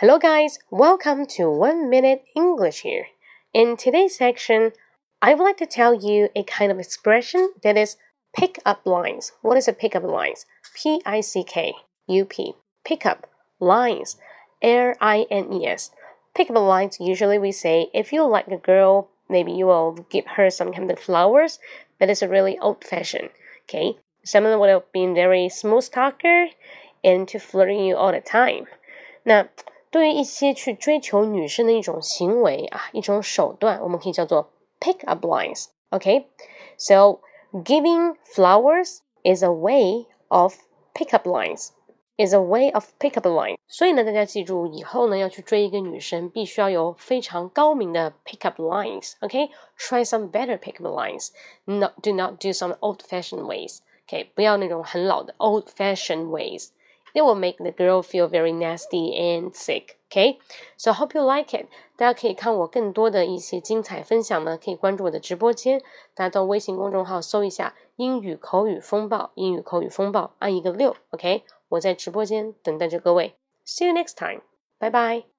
Hello, guys. Welcome to One Minute English here. In today's section, I would like to tell you a kind of expression that is pick up lines. What is a pick up lines? P I C K U P. Pick up lines. L I N E S. Pick up lines. Usually we say if you like a girl, maybe you will give her some kind of flowers. But it's a really old fashioned. Okay. Someone would have been very smooth talker into flirting you all the time. 那对于一些去追求女生的一种行为啊，一种手段，我们可以叫做 pick up lines。OK，so giving flowers is a way of pick up lines。is a way of pick up line。所以呢，大家记住，以后呢要去追一个女生，必须要有非常高明的 pick up lines。OK，try some better pick up lines。Not do not do some old fashioned ways。OK，不要那种很老的 old fashioned ways。 They will make the girl feel very nasty and sick. OK？so hope you like it. 大家可以看我更多的一些精彩分享呢，可以关注我的直播间。大家到微信公众号搜一下“英语口语风暴”，英语口语风暴，按一个六。OK，我在直播间等待着各位。See you next time. Bye bye.